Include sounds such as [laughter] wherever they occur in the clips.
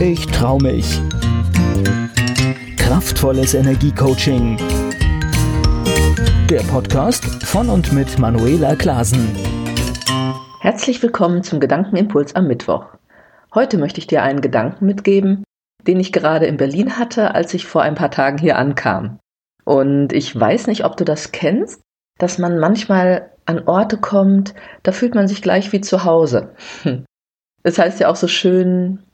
ich trau mich. Kraftvolles Energiecoaching. Der Podcast von und mit Manuela Klasen. Herzlich willkommen zum Gedankenimpuls am Mittwoch. Heute möchte ich dir einen Gedanken mitgeben, den ich gerade in Berlin hatte, als ich vor ein paar Tagen hier ankam. Und ich weiß nicht, ob du das kennst, dass man manchmal an Orte kommt, da fühlt man sich gleich wie zu Hause. Es heißt ja auch so schön,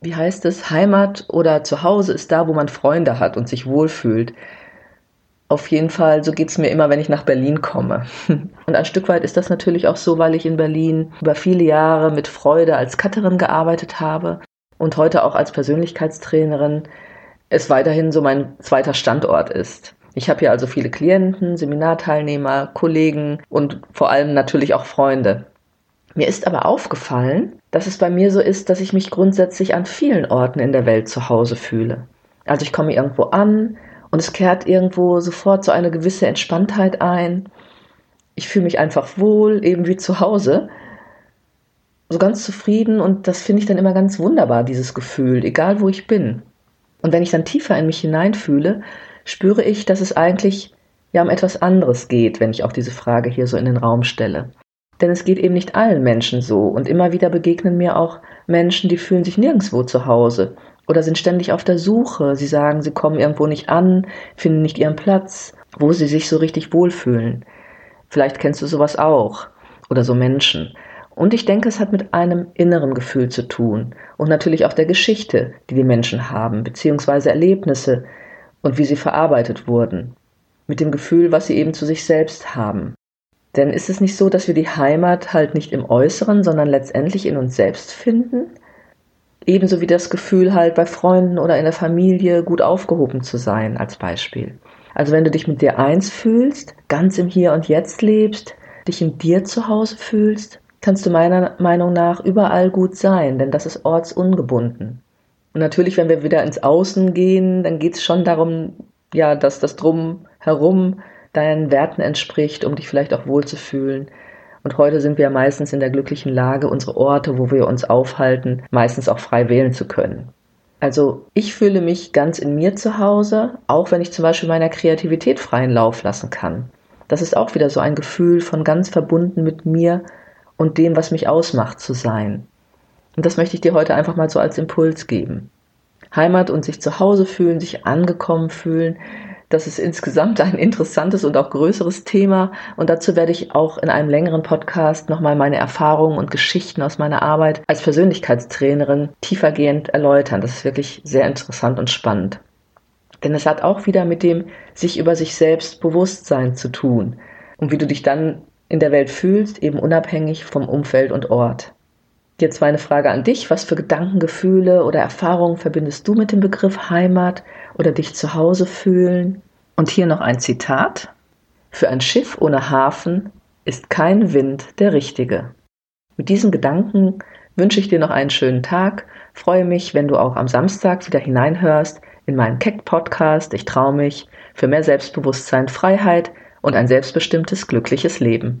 wie heißt es, Heimat oder Zuhause ist da, wo man Freunde hat und sich wohlfühlt. Auf jeden Fall, so geht's mir immer, wenn ich nach Berlin komme. [laughs] Und ein Stück weit ist das natürlich auch so, weil ich in Berlin über viele Jahre mit Freude als Cutterin gearbeitet habe und heute auch als Persönlichkeitstrainerin es weiterhin so mein zweiter Standort ist. Ich habe hier also viele Klienten, Seminarteilnehmer, Kollegen und vor allem natürlich auch Freunde. Mir ist aber aufgefallen, dass es bei mir so ist, dass ich mich grundsätzlich an vielen Orten in der Welt zu Hause fühle. Also ich komme irgendwo an und es kehrt irgendwo sofort so eine gewisse Entspanntheit ein. Ich fühle mich einfach wohl, eben wie zu Hause. So ganz zufrieden und das finde ich dann immer ganz wunderbar, dieses Gefühl, egal wo ich bin. Und wenn ich dann tiefer in mich hineinfühle, spüre ich, dass es eigentlich ja um etwas anderes geht, wenn ich auch diese Frage hier so in den Raum stelle. Denn es geht eben nicht allen Menschen so. Und immer wieder begegnen mir auch Menschen, die fühlen sich nirgendwo zu Hause oder sind ständig auf der Suche. Sie sagen, sie kommen irgendwo nicht an, finden nicht ihren Platz, wo sie sich so richtig wohlfühlen. Vielleicht kennst du sowas auch oder so Menschen. Und ich denke, es hat mit einem inneren Gefühl zu tun und natürlich auch der Geschichte, die die Menschen haben, beziehungsweise Erlebnisse und wie sie verarbeitet wurden. Mit dem Gefühl, was sie eben zu sich selbst haben. Denn ist es nicht so, dass wir die Heimat halt nicht im Äußeren, sondern letztendlich in uns selbst finden? Ebenso wie das Gefühl halt bei Freunden oder in der Familie gut aufgehoben zu sein, als Beispiel. Also wenn du dich mit dir eins fühlst, ganz im Hier und Jetzt lebst, dich in dir zu Hause fühlst, kannst du meiner Meinung nach überall gut sein, denn das ist ortsungebunden. Und natürlich, wenn wir wieder ins Außen gehen, dann geht es schon darum, ja, dass das drumherum deinen Werten entspricht, um dich vielleicht auch wohlzufühlen. Und heute sind wir ja meistens in der glücklichen Lage, unsere Orte, wo wir uns aufhalten, meistens auch frei wählen zu können. Also ich fühle mich ganz in mir zu Hause, auch wenn ich zum Beispiel meiner Kreativität freien Lauf lassen kann. Das ist auch wieder so ein Gefühl von ganz verbunden mit mir und dem, was mich ausmacht, zu sein. Und das möchte ich dir heute einfach mal so als Impuls geben. Heimat und sich zu Hause fühlen, sich angekommen fühlen, das ist insgesamt ein interessantes und auch größeres Thema und dazu werde ich auch in einem längeren Podcast nochmal meine Erfahrungen und Geschichten aus meiner Arbeit als Persönlichkeitstrainerin tiefergehend erläutern. Das ist wirklich sehr interessant und spannend. Denn es hat auch wieder mit dem sich über sich selbst Bewusstsein zu tun und wie du dich dann in der Welt fühlst, eben unabhängig vom Umfeld und Ort. Jetzt meine Frage an dich. Was für Gedanken, Gefühle oder Erfahrungen verbindest du mit dem Begriff Heimat? oder dich zu Hause fühlen. Und hier noch ein Zitat. Für ein Schiff ohne Hafen ist kein Wind der richtige. Mit diesen Gedanken wünsche ich dir noch einen schönen Tag, freue mich, wenn du auch am Samstag wieder hineinhörst in meinen Keck-Podcast Ich traue mich für mehr Selbstbewusstsein, Freiheit und ein selbstbestimmtes, glückliches Leben.